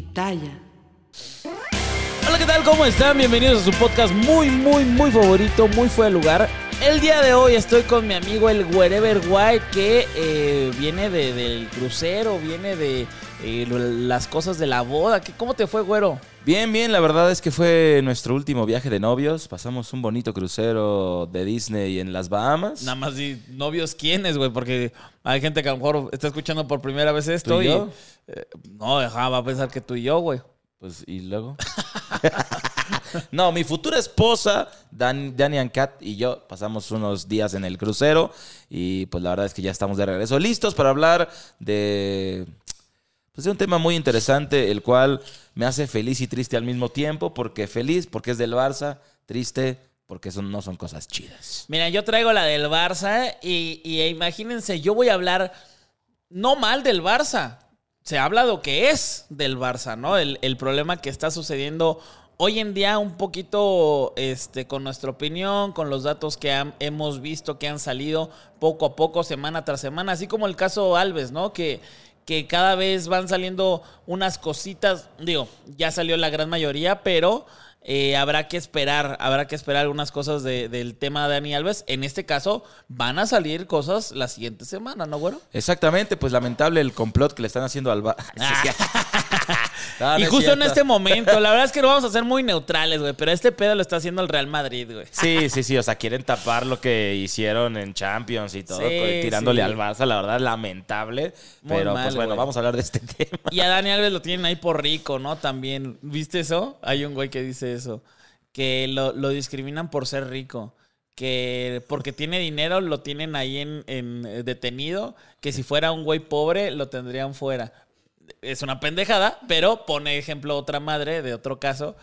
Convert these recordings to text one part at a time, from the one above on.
Pitaya. Hola, ¿qué tal? ¿Cómo están? Bienvenidos a su podcast muy, muy, muy favorito, muy fuera de lugar. El día de hoy estoy con mi amigo el Wherever White que eh, viene de- del crucero, viene de eh, las cosas de la boda. ¿Qué- ¿Cómo te fue, güero? Bien, bien, la verdad es que fue nuestro último viaje de novios. Pasamos un bonito crucero de Disney en las Bahamas. Nada más di novios quiénes, güey, porque hay gente que a lo mejor está escuchando por primera vez esto ¿Tú y y... yo? eh, no, ajá, va a pensar que tú y yo, güey. Pues, ¿y luego? no, mi futura esposa, Dan, Dani and Kat y yo pasamos unos días en el crucero y pues la verdad es que ya estamos de regreso listos para hablar de pues de un tema muy interesante, el cual me hace feliz y triste al mismo tiempo, porque feliz porque es del Barça, triste porque no son cosas chidas. Mira, yo traigo la del Barça y, imagínense, yo voy a hablar no mal del Barça. Se habla de lo que es del Barça, ¿no? El, el problema que está sucediendo hoy en día un poquito este, con nuestra opinión, con los datos que han- hemos visto que han salido poco a poco, semana tras semana, así como el caso Alves, ¿no? Que, que cada vez van saliendo unas cositas, digo, ya salió la gran mayoría, pero eh, habrá que esperar, habrá que esperar algunas cosas de- del tema de Dani Alves. En este caso, van a salir cosas la siguiente semana, ¿no, güero? Exactamente, pues lamentable el complot que le están haciendo al Y justo en este momento, la verdad es que no vamos a ser muy neutrales, güey, pero este pedo lo está haciendo el Real Madrid, güey. Sí, sí, sí, o sea, quieren tapar lo que hicieron en Champions y todo, Sí, tirándole sí. al Barça, la verdad, lamentable. Muy pero mal, pues bueno, güey. vamos a hablar de este tema. Y a Dani Alves lo tienen ahí por rico, ¿no? También, ¿viste eso? Hay un güey que dice eso, que lo, lo discriminan por ser rico. Que porque tiene dinero lo tienen ahí en, en, eh, detenido, que si fuera un güey pobre lo tendrían fuera. Es una pendejada, pero pone ejemplo otra madre de otro caso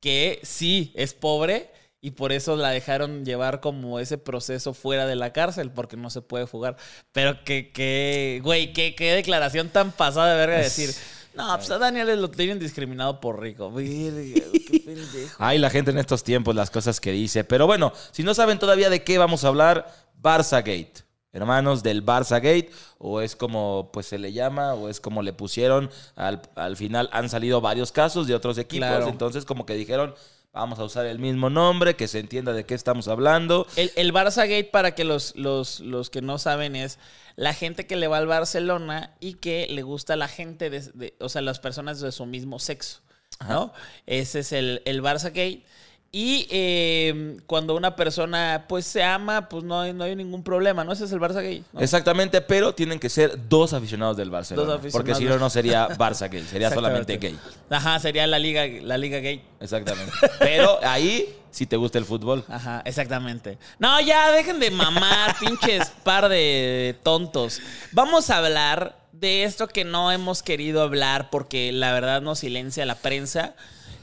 que sí es pobre y por eso la dejaron llevar como ese proceso fuera de la cárcel porque no se puede fugar. Pero que, que güey, qué, qué declaración tan pasada de verga decir. No, pues a Daniel lo tienen discriminado por rico. Qué pendejo. Ay, la gente en estos tiempos, las cosas que dice. Pero bueno, si no saben todavía de qué vamos a hablar, Barça Gate. Hermanos del Barça Gate, o es como pues se le llama, o es como le pusieron. Al, al final han salido varios casos de otros equipos, Claro. entonces como que dijeron, vamos a usar el mismo nombre, que se entienda de qué estamos hablando. El, el Barça Gate, para que los, los, los que no saben, es la gente que le va al Barcelona y que le gusta a la gente, de, de- o sea, las personas de su mismo sexo, ¿no? Ese es el, el Barça Gate. Y eh, cuando una persona pues se ama, pues no hay, no hay ningún problema, ¿no? Ese es el Barça. ¿no? Exactamente, pero tienen que ser dos aficionados del aficionados Porque si no, no sería Barça gay, sería solamente gay. Ajá, sería la liga, la liga gay. Exactamente. Pero ahí, si te gusta el fútbol. Ajá, exactamente. No, ya dejen de mamar, pinches par de tontos. Vamos a hablar de esto que no hemos querido hablar porque la verdad nos silencia la prensa.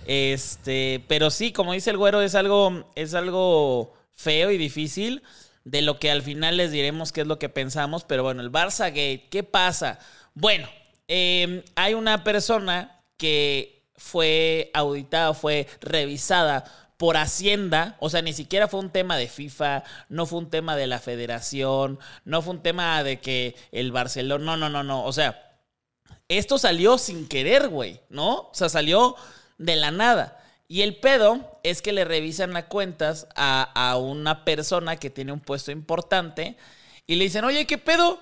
Este, pero sí, como dice el güero, es algo, es algo feo y difícil. De lo que al final les diremos qué es lo que pensamos. Pero bueno, el Barça Gate, ¿qué pasa? Bueno, eh, hay una persona que fue auditada, fue revisada por Hacienda, o sea, ni siquiera fue un tema de FIFA, no fue un tema de la federación, no fue un tema de que el Barcelona, no, no, no, no, o sea, esto salió sin querer, güey, ¿no? O sea, salió de la nada. Y el pedo es que le revisan las cuentas a, a una persona que tiene un puesto importante Y le dicen, oye, ¿qué pedo?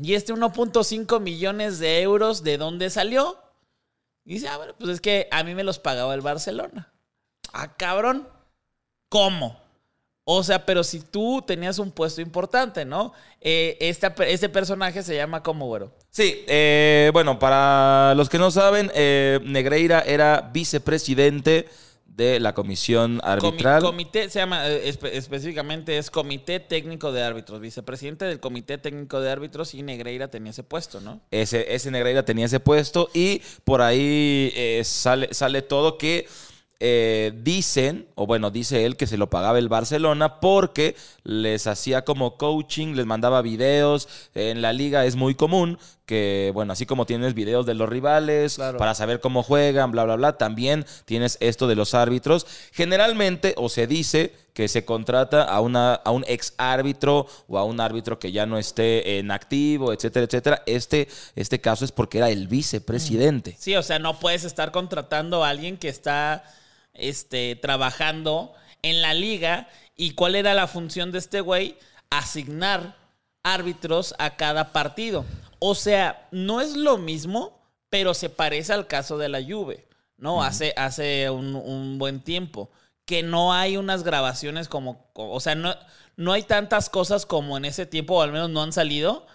Y este 1.5 millones de euros, ¿de dónde salió? Y dice, ah, bueno, pues es que a mí me los pagaba el Barcelona. Ah, cabrón. ¿Cómo? O sea, pero si tú tenías un puesto importante, ¿no? Eh, esta- este personaje se llama como, güero. Sí, eh, bueno, para los que no saben, eh, Negreira era vicepresidente de la comisión Comi- arbitral. comité, se llama, eh, espe- específicamente es Comité Técnico de Árbitros. Vicepresidente del Comité Técnico de Árbitros y Negreira tenía ese puesto, ¿no? Ese, ese Negreira tenía ese puesto y por ahí eh, sale, sale todo que eh, dicen, o bueno, dice él que se lo pagaba el Barcelona porque les hacía como coaching, les mandaba videos. En la liga es muy común que, bueno, así como tienes videos de los rivales Claro. para saber cómo juegan, bla, bla, bla, también tienes esto de los árbitros. Generalmente, o se dice que se contrata a, una, a un ex árbitro o a un árbitro que ya no esté en activo, etcétera, etcétera. Este, este caso es porque era el vicepresidente. Sí, o sea, no puedes estar contratando a alguien que está este, trabajando en la liga. ¿Y cuál era la función de este güey? Asignar árbitros a cada partido. O sea, no es lo mismo, pero se parece al caso de la Juve, ¿no? Hace, hace un, un buen tiempo. Que no hay unas grabaciones como. O sea, no, no hay tantas cosas como en ese tiempo, o al menos no han salido.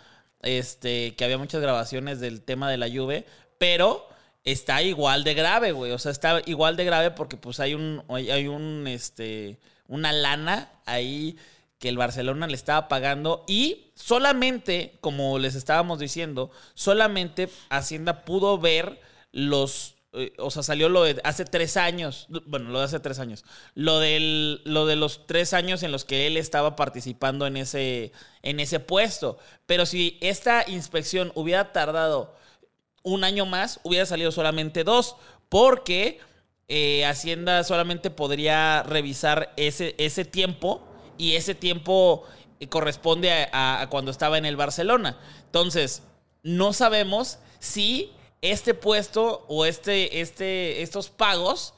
Este, que había muchas grabaciones del tema de la Juve, pero está igual de grave, güey. O sea, está igual de grave porque pues hay un, hay un, este, una lana ahí que el Barcelona le estaba pagando y solamente, como les estábamos diciendo, solamente Hacienda pudo ver los, eh, o sea, salió lo de hace tres años, bueno, lo de hace tres años, lo del, lo de los tres años en los que él estaba participando en ese, en ese puesto. Pero si esta inspección hubiera tardado un año más, hubiera salido solamente dos, porque eh, Hacienda solamente podría revisar ese, ese tiempo y ese tiempo eh, corresponde a, a- a cuando estaba en el Barcelona. Entonces, no sabemos si este puesto o este, este, estos pagos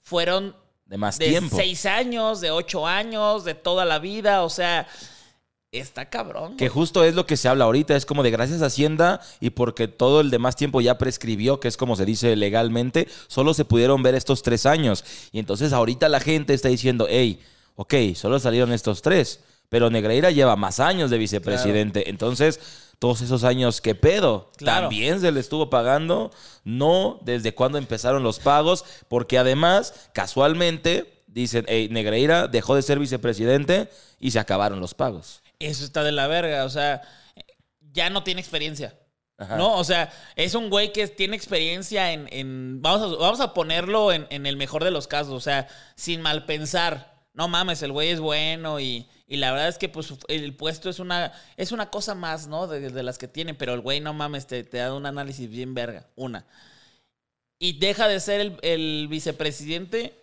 fueron De más de tiempo. seis años, de ocho años, de toda la vida, o sea, está cabrón. Que justo es lo que se habla ahorita, es como de gracias a Hacienda y porque todo el demás tiempo ya prescribió, que es como se dice legalmente, solo se pudieron ver estos tres años. Y entonces ahorita la gente está diciendo, hey, ok, solo salieron estos tres, pero Negreira lleva más años de vicepresidente. Entonces, todos esos años, ¿qué pedo? Claro. También se le estuvo pagando, no desde cuándo empezaron los pagos, porque además, casualmente, dicen, hey, Negreira dejó de ser vicepresidente y se acabaron los pagos. Eso está de la verga, o sea, ya no tiene experiencia. Ajá. ¿No? O sea, es un güey que tiene experiencia en. en- vamos, a, vamos a ponerlo en, en el mejor de los casos. O sea, sin mal pensar. No mames, el güey es bueno y, y la verdad es que pues el puesto es una, es una cosa más, ¿no? De, de las que tiene, pero el güey, no mames, te, te da un análisis bien verga. Una. Y deja de ser el, el vicepresidente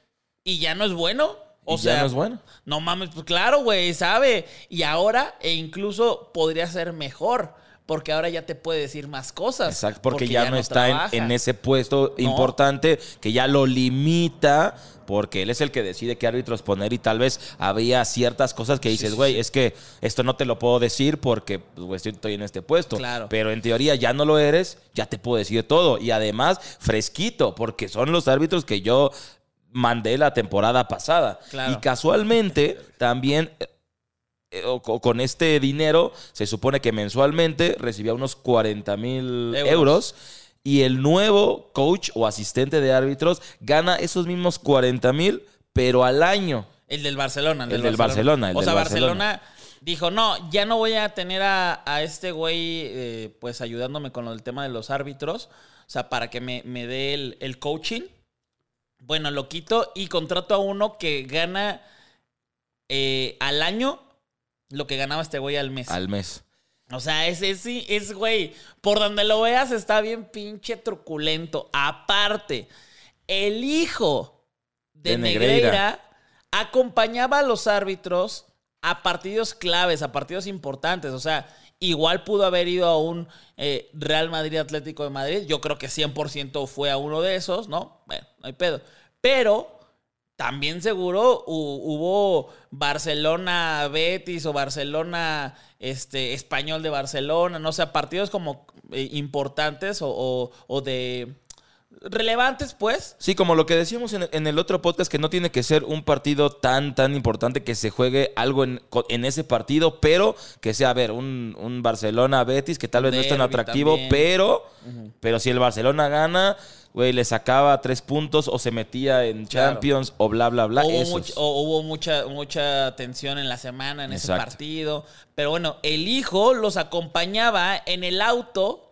y ya no es bueno. O sea, ya no es bueno. no mames, pues claro, güey, sabe. Y ahora, e incluso podría ser mejor, porque ahora ya te puede decir más cosas. Exacto, porque, ya, no está en- ese puesto No. importante que ya lo limita, porque él es el que decide qué árbitros poner y tal vez había ciertas cosas que dices, sí, güey, sí. es que esto no te lo puedo decir porque pues, estoy en este puesto. Claro. Pero en teoría ya no lo eres, ya te puedo decir todo. Y además, fresquito, porque son los árbitros que yo mandé la temporada pasada. Claro. Y casualmente también eh, con este dinero se supone que mensualmente recibía unos 40 mil Euros. euros. y el nuevo coach o asistente de árbitros gana esos mismos 40 mil, pero al año. El del Barcelona. El del Barcelona, el o del sea, Barcelona. Barcelona dijo, no, ya no voy a tener a, a este güey, eh, pues ayudándome con lo del tema de los árbitros. O sea, para que me, me dé el, el coaching. Bueno, lo quito y contrato a uno que gana eh, al año lo que ganaba este güey al mes. Al mes. O sea, ese sí, es, güey, por donde lo veas está bien pinche truculento. Aparte, el hijo de, De Negreira. Negreira. acompañaba a los árbitros a partidos claves, a partidos importantes. O sea, igual pudo haber ido a un eh, Real Madrid Atlético de Madrid. Yo creo que 100% fue a uno de esos, ¿no? Bueno, no hay pedo. Pero también seguro hu- hubo Barcelona Betis o Barcelona este Español de Barcelona, no sé, partidos como eh, importantes o- o de relevantes, pues. Sí, como lo que decíamos en, en el otro podcast, que no tiene que ser un partido tan, tan importante que se juegue algo en, en ese partido, pero que sea, a ver, un, un Barcelona-Betis que tal vez no es tan atractivo, también. pero, pero si el Barcelona gana, güey, le sacaba tres puntos o se metía en Claro. Champions o bla, bla, bla. hubo, esos. much- o hubo mucha, mucha tensión en la semana en ese partido. Pero bueno, el hijo los acompañaba en el auto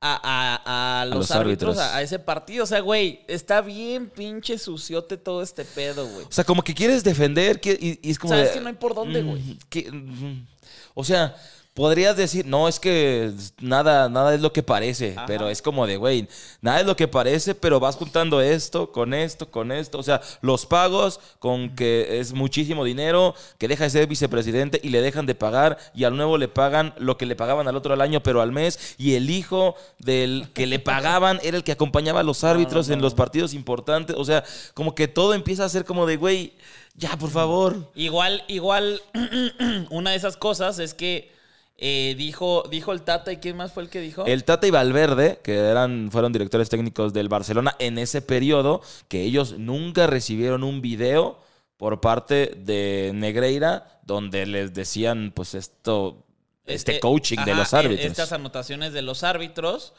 a, a- a los, los árbitros, árbitros. a, ese partido. O sea, güey, está bien pinche suciote todo este pedo, güey. O sea, como que quieres defender que, y, y es como... Sabes de, que no hay por dónde, güey. mm, mm, o sea, podrías decir, no, es que nada, nada es lo que parece, Ajá. pero es como de, güey, nada es lo que parece, pero vas juntando esto con esto, con esto. O sea, los pagos con que es muchísimo dinero, que deja de ser vicepresidente y le dejan de pagar y al nuevo le pagan lo que le pagaban al otro al año, pero al mes. Y el hijo del que le pagaban era el que acompañaba a los árbitros en los partidos importantes. O sea, como que todo empieza a ser como de, güey, ya, por favor. Igual, igual, una de esas cosas es que eh, dijo, dijo el Tata y quién más fue el que dijo. El Tata y Valverde, que eran, fueron directores técnicos del Barcelona en ese periodo, que ellos nunca recibieron un video por parte de Negreira donde les decían, pues esto, este, Este, coaching de los árbitros. Estas anotaciones de los árbitros.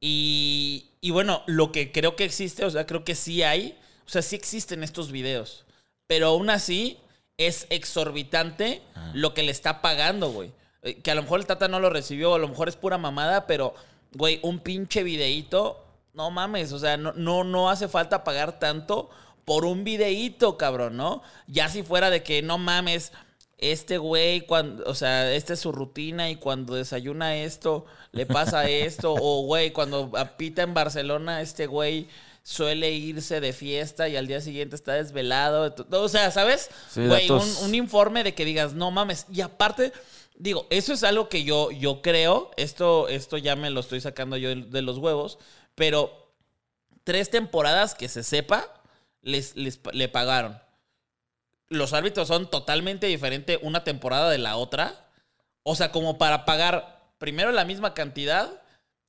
Y, y bueno, lo que creo que existe, o sea, creo que sí hay, o sea, sí existen estos videos. Pero aún así es exorbitante Ah. lo que le está pagando, güey. Eh, Que a lo mejor el Tata no lo recibió, a lo mejor es pura mamada, pero, güey, un pinche videíto, no mames, o sea, no, no, no hace falta pagar tanto por un videíto, cabrón, ¿no? Ya si fuera de que no mames, este güey, cuando, o sea, esta es su rutina y cuando desayuna esto, le pasa esto, o güey, cuando pita en Barcelona, este güey suele irse de fiesta y al día siguiente está desvelado. O sea, ¿sabes? Sí, Güey, un, un informe de que digas, no mames. Y aparte, digo, eso es algo que yo, yo creo, esto, esto ya me lo estoy sacando yo de, los huevos, pero tres temporadas que se sepa, les, les- le pagaron. Los árbitros son totalmente diferentes una temporada de la otra. O sea, como para pagar primero la misma cantidad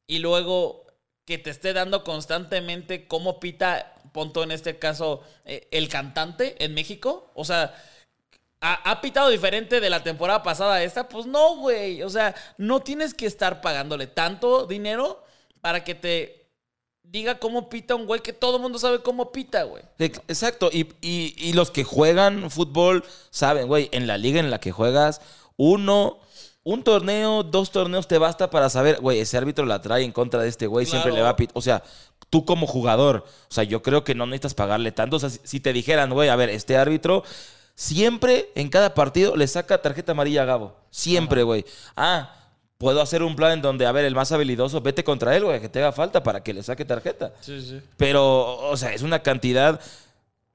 y luego que te esté dando constantemente cómo pita, punto en este caso, eh, el cantante en México. O sea, ¿ha, ha pitado diferente de la temporada pasada a esta? Pues no, güey. O sea, no tienes que estar pagándole tanto dinero para que te diga cómo pita un güey que todo el mundo sabe cómo pita, güey. Ex- Exacto, y, y- y los que juegan fútbol saben, güey, en la liga en la que juegas, uno, un torneo, dos torneos te basta para saber, güey, ese árbitro la trae en contra de este güey, siempre Claro. le va a pitar. O sea, tú como jugador, o sea, yo creo que no necesitas pagarle tanto. O sea, si te dijeran, güey, a ver, este árbitro siempre en cada partido le saca tarjeta amarilla a Gabo. Siempre, güey. Ah. Puedo hacer un plan en donde, a ver, el más habilidoso, vete contra él, güey, que te haga falta para que le saque tarjeta. Sí, sí. Pero, o sea, es una cantidad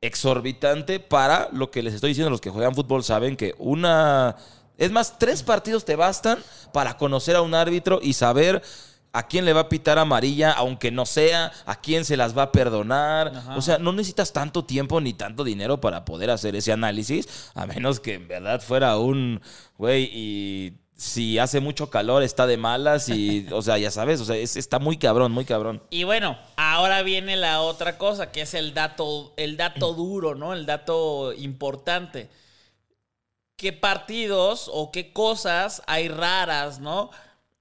exorbitante para lo que les estoy diciendo. Los que juegan fútbol saben que una... Es más, tres partidos te bastan para conocer a un árbitro y saber a quién le va a pitar amarilla, aunque no sea, a quién se las va a perdonar. Ajá. O sea, no necesitas tanto tiempo ni tanto dinero para poder hacer ese análisis, a menos que en verdad fuera un, güey, y si hace mucho calor está de malas y, o sea, ya sabes, o sea, es- está muy cabrón, muy cabrón. Y bueno, ahora viene la otra cosa, que es el dato, el dato duro, ¿no? El dato importante. ¿Qué partidos o qué cosas hay raras, no?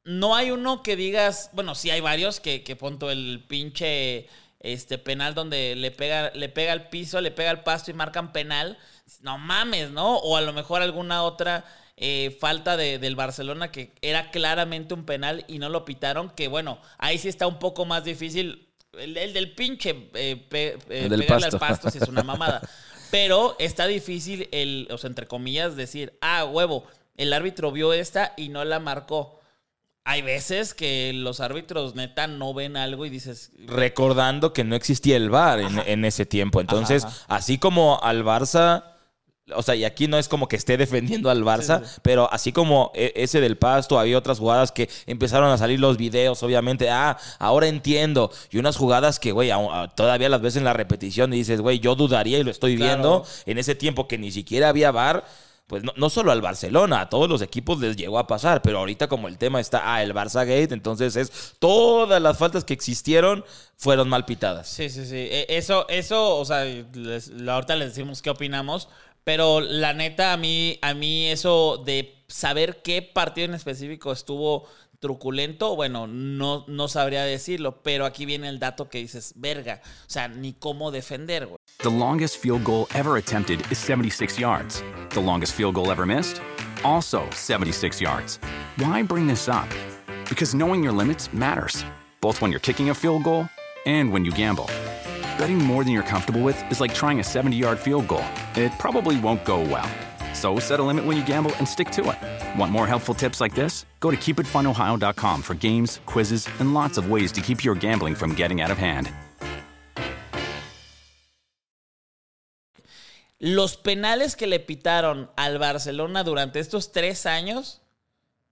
No hay uno que digas, bueno, sí hay varios que, que punto el pinche este penal donde le pega, le pega al piso, le pega al pasto y marcan penal. No mames, ¿no? O a lo mejor alguna otra eh, falta de- del Barcelona que era claramente un penal y no lo pitaron, que bueno, ahí sí está un poco más difícil. El, el del pinche eh, pe- eh, El del pegarle pasto. al pasto sí es una mamada. Pero está difícil el, o sea, entre comillas, decir, ah, huevo, el árbitro vio esta y no la marcó. Hay veces que los árbitros neta no ven algo y dices, recordando que no existía el VAR en, en ese tiempo. Entonces, Ajá, así como al Barça O sea, y aquí no es como que esté defendiendo al Barça, pero así como e- ese del pasto, había otras jugadas que empezaron a salir los videos, obviamente. Ah, ahora entiendo. Y unas jugadas que, güey, ah, todavía las ves en la repetición y dices, güey, yo dudaría y lo estoy Claro. viendo. En ese tiempo que ni siquiera había VAR, pues no, no solo al Barcelona, a todos los equipos les llegó a pasar. Pero ahorita, como el tema está, ah, el Barça Gate, entonces es todas las faltas que existieron fueron mal pitadas. Sí, sí, sí. E- Eso, eso, o sea, les- ahorita les decimos qué opinamos, pero la neta, a mí, a mí eso de saber qué partido en específico estuvo truculento, bueno, no, no sabría decirlo, pero aquí viene el dato que dices, verga, o sea, ni cómo defender, güey. The longest field goal ever attempted is 76 yards. The longest field goal ever missed? Also 76 yards. Why bring this up? Because knowing your limits matters, both when you're kicking a field goal and when you gamble. Betting more than you're comfortable with is like trying a 70 yard field goal. It probably won't go well. So set a limit when you gamble and stick to it. Want more helpful tips like this? Go to keepitfunohio.com for games, quizzes, and lots of ways to keep your gambling from getting out of hand. Los penales que le pitaron al Barcelona durante estos tres años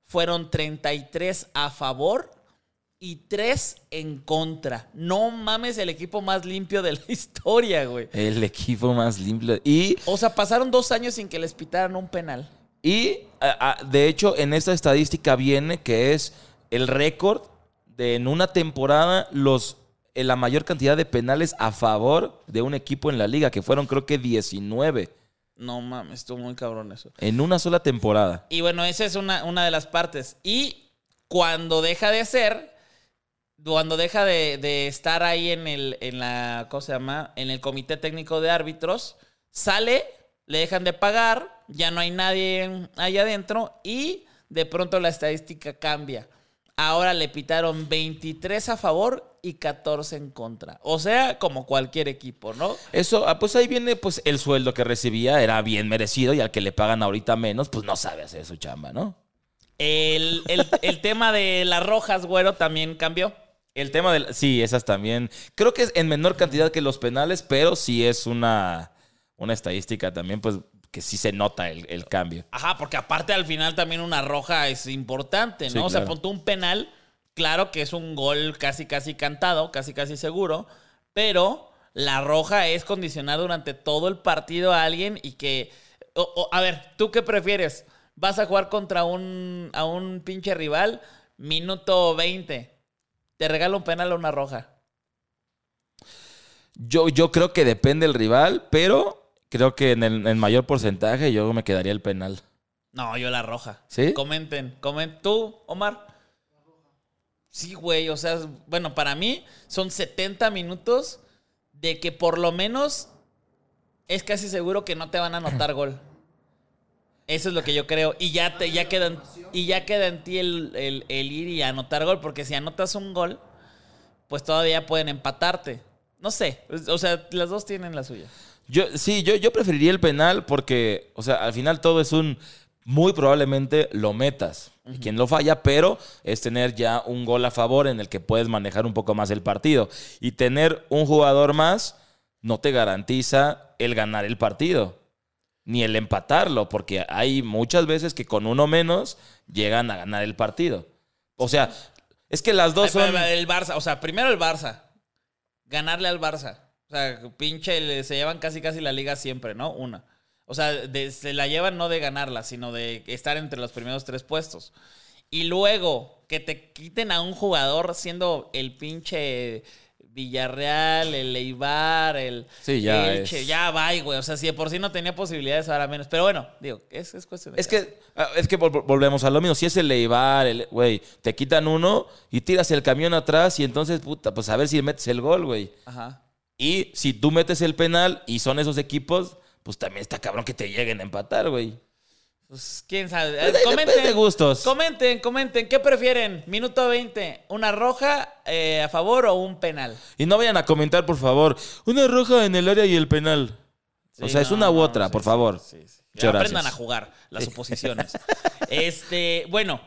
fueron 33 a favor y 3 en contra. No mames, el equipo más limpio de la historia, güey. El equipo más limpio. Y O sea, pasaron dos años sin que les pitaran un penal. Y a- a- de hecho, en esta estadística viene que es el récord de en una temporada los en la mayor cantidad de penales a favor de un equipo en la liga, que fueron creo que 19 No mames, estuvo muy cabrón eso. en una sola temporada. Y bueno, esa es una, una de las partes. Y cuando deja de ser, cuando deja de, de estar ahí en el, en la, ¿cómo se llama? En el comité técnico de árbitros, sale, le dejan de pagar, ya no hay nadie ahí adentro y de pronto la estadística cambia. Ahora le pitaron 23 a favor y 14 en contra. O sea, como cualquier equipo, ¿no? Eso, ah, pues ahí viene pues el sueldo que recibía, era bien merecido y al que le pagan ahorita menos, pues no sabe hacer su chamba, ¿no? El, el- el tema de las rojas, güero, también cambió. El tema del... Sí, esas también. Creo que es en menor cantidad que los penales, pero sí es una, una estadística también, pues que sí se nota el, el cambio. Ajá, porque aparte al final también una roja es importante, ¿no? Sí, O sea, claro. ponte un penal, claro que es un gol casi casi cantado, casi casi seguro, pero la roja es condicionar durante todo el partido a alguien y que... o- o, a ver, ¿tú qué prefieres? Vas a jugar contra un, a un pinche rival, minuto 20, te regala un penal o una roja. Yo, yo creo que depende el rival, pero creo que en el en mayor porcentaje yo me quedaría el penal. No, yo la roja. ¿Sí? Comenten, comenten. ¿Tú, Omar? Sí, güey, o sea, bueno, para mí son 70 minutos de que por lo menos es casi seguro que no te van a anotar gol. Eso es lo que yo creo. Y ya, te, ya, y ya queda en ti el, el- ir y anotar gol, porque si anotas un gol, pues todavía pueden empatarte. No sé, o sea, las dos tienen la suya. Yo, sí, yo, yo preferiría el penal porque, o sea, al final todo es un. Muy probablemente lo metas. y Quien lo falla, pero es tener ya un gol a favor en el que puedes manejar un poco más el partido. Y tener un jugador más no te garantiza el ganar el partido. Ni el empatarlo, porque hay muchas veces que con uno menos llegan a ganar el partido. O sea, es que las dos Ay, son. El Barça, o sea, primero el Barça. Ganarle al Barça. O sea, pinche, se llevan casi casi la liga siempre, ¿no? Una. O sea, de- se la llevan no de ganarla, sino de estar entre los primeros tres puestos. Y luego que te quiten a un jugador siendo el pinche Villarreal, el Eibar, el Sí, ya Elche, es- ya va, güey. O sea, si de por sí no tenía posibilidades, ahora menos. Pero bueno, digo, es, es cuestión de... Es que, ah, es que vol- volvemos a lo mismo. Si es el Leibar, el- güey, te quitan uno y tiras el camión atrás y entonces, puta, pues a ver si metes el gol, güey. Ajá. Y si tú metes el penal y son esos equipos, pues también está cabrón que te lleguen a empatar, güey. Pues quién sabe. Pues, comenten. de gustos. Comenten, comenten. ¿Qué prefieren? Minuto 20. ¿Una roja eh, a favor o un penal? Y no vayan a comentar, por favor, una roja en el área y el penal. o sea, es una u otra, sí, por sí, favor. Muchas Aprendan a jugar las suposiciones. este, bueno,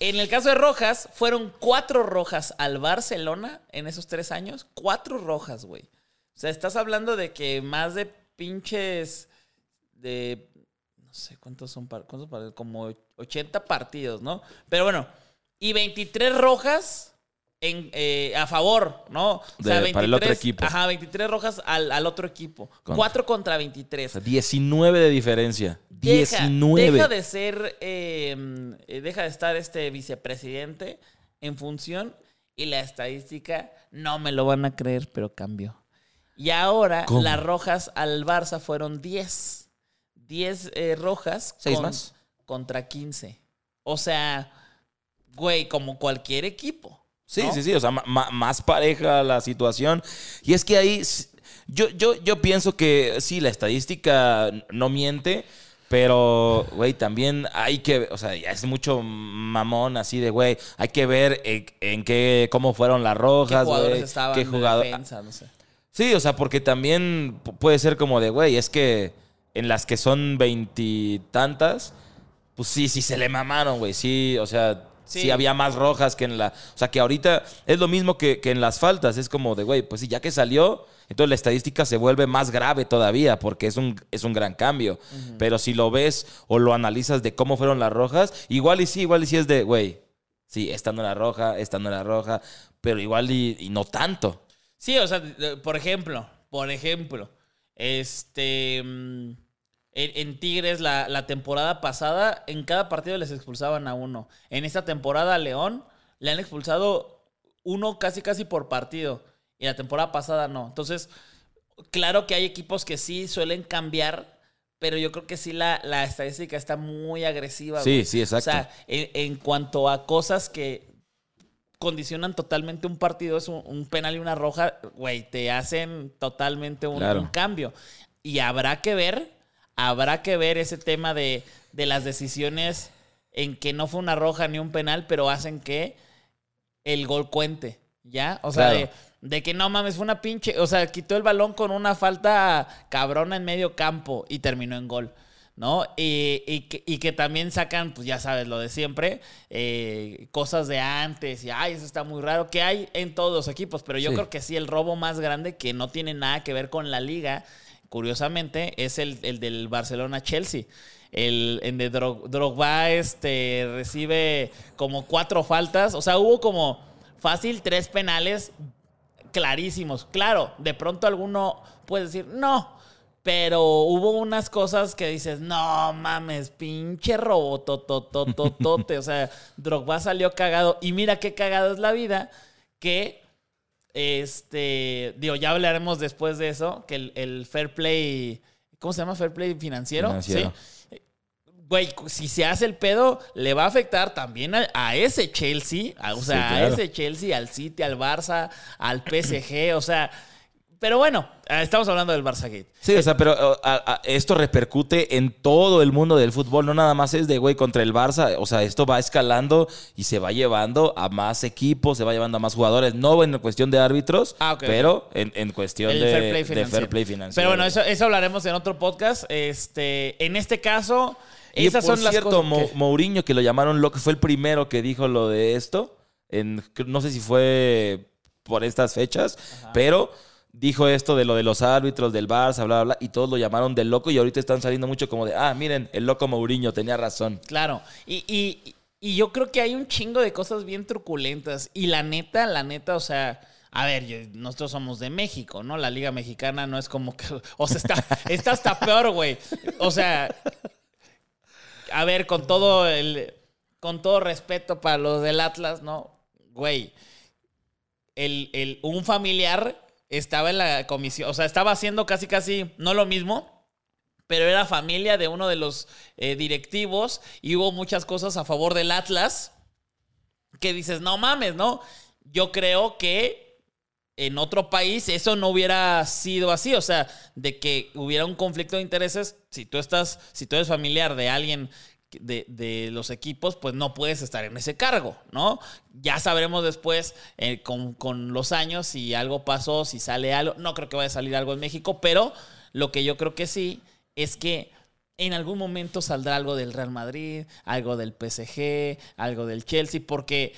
en el caso de Rojas, fueron cuatro rojas al Barcelona en esos tres años. Cuatro rojas, güey. O sea, estás hablando de que más de pinches de no sé cuántos son, cuántos par- como 80 partidos, ¿no? Pero bueno, y 23 rojas en, eh, a favor, ¿no? De- para el otro equipo. Ajá, 23 rojas al, al otro equipo. Contra. 4 contra O 23. sea, 19 de diferencia. Deja, 19. deja de ser, eh, eh, deja de estar este vicepresidente en función y la estadística no me lo van a creer, pero cambió. Y ahora ¿Cómo? las rojas al Barça fueron 10. 10 eh, rojas ¿Seis con- más? contra 15. O sea, güey, como cualquier equipo. Sí, ¿no? sí, sí, o sea, ma- más pareja la situación. Y es que ahí, yo, yo, yo pienso que sí, la estadística no miente, pero, güey, también hay que, o sea, ya es mucho mamón así de, güey, hay que ver en, en qué, cómo fueron las ¿Qué rojas, jugadores güey, estaban qué de jugador- defensa? No sé. Sí, o sea, porque también pu- puede ser como de, güey, es que en las que son veintitantas, pues sí, sí se le mamaron, güey. Sí, o sea, sí. Sí. había más rojas que en la. O sea, que ahorita es lo mismo que, que en las faltas. Es como de, güey, pues sí, ya que salió, entonces la estadística se vuelve más grave todavía, porque es un, es un gran cambio. Pero si lo ves o lo analizas de cómo fueron las rojas, igual y sí, igual y sí es de, güey, sí, esta no era roja, esta no era roja, pero igual y, y no tanto. Sí, o sea, por ejemplo, por ejemplo, este. mm, En, en Tigres, la, la temporada pasada, en cada partido les expulsaban a uno. En esta temporada, a León le han expulsado uno casi casi por partido. Y la temporada pasada no. Entonces, claro que hay equipos que sí suelen cambiar. Pero yo creo que sí la, la estadística está muy agresiva. Sí, güey. sí, exacto. O sea, en, en cuanto a cosas que condicionan totalmente un partido, es un, un penal y una roja, güey, te hacen totalmente un, Claro. un cambio. Y habrá que ver, habrá que ver ese tema de, de las decisiones en que no fue una roja ni un penal, pero hacen que el gol cuente, ¿ya? O sea, Claro. de, de que no mames, fue una pinche, o sea, quitó el balón con una falta cabrona en medio campo y terminó en gol. ¿No? Y, y que, y que también sacan, pues ya sabes, lo de siempre, eh, cosas de antes, y ay, eso está muy raro, que hay en todos los equipos, pero yo Sí. creo que sí, el robo más grande que no tiene nada que ver con la liga, curiosamente, es el, el del Barcelona-Chelsea. El, en de Dro- Drogba este, recibe como cuatro faltas, o sea, hubo como fácil tres penales clarísimos. Claro, de pronto alguno puede decir, no, pero hubo unas cosas que dices, no mames, pinche robototototote. o sea, Drogba salió cagado. Y mira qué cagado es la vida que, este, digo, ya hablaremos después de eso, que el, el fair play, ¿cómo se llama? Fair play financiero. Financiero. Sí. Güey, si se hace el pedo, le va a afectar también a, a ese Chelsea, a- o Sí, sea, a ese Chelsea, al City, al Barça, al PSG, o sea, pero bueno, eh, estamos hablando del Barça Gate. Sí, o sea, pero a- a- esto repercute en todo el mundo del fútbol, no nada más es de güey contra el Barça, o sea, esto va escalando y se va llevando a más equipos, se va llevando a más jugadores, no en cuestión de árbitros, Ah, pero en, en cuestión de, fair play de financiero. fair play financiero. Pero bueno, eso, eso hablaremos en otro podcast. Este, en este caso, Y esas por son las cosas que- Mourinho, que lo llamaron loco, fue el primero que dijo lo de esto. En, no sé si fue por estas fechas, pero dijo esto de lo de los árbitros, del Barça, bla, bla, bla, y todos lo llamaron de loco y ahorita están saliendo mucho como de, ah, miren, el loco Mourinho tenía razón. Claro. Y, y- y yo creo que hay un chingo de cosas bien truculentas. Y la neta, la neta, o sea. A ver, nosotros somos de México, ¿no? La Liga Mexicana no es como que. O sea, está, está hasta peor, güey. O sea. A ver, con todo el. Con todo respeto para los del Atlas, ¿no? Güey. El, el- un familiar estaba en la comisión. O sea, estaba haciendo casi, casi. No lo mismo pero era familia de uno de los eh, directivos y hubo muchas cosas a favor del Atlas que dices, no mames, ¿no? Yo creo que en otro país eso no hubiera sido así, o sea, de que hubiera un conflicto de intereses, si tú estás, si tú eres familiar de alguien de, de los equipos, pues no puedes estar en ese cargo, ¿no? Ya sabremos después, eh, con, con los años, si algo pasó, si sale algo, no creo que vaya a salir algo en México, pero lo que yo creo que sí es que en algún momento saldrá algo del Real Madrid, algo del PSG, algo del Chelsea, porque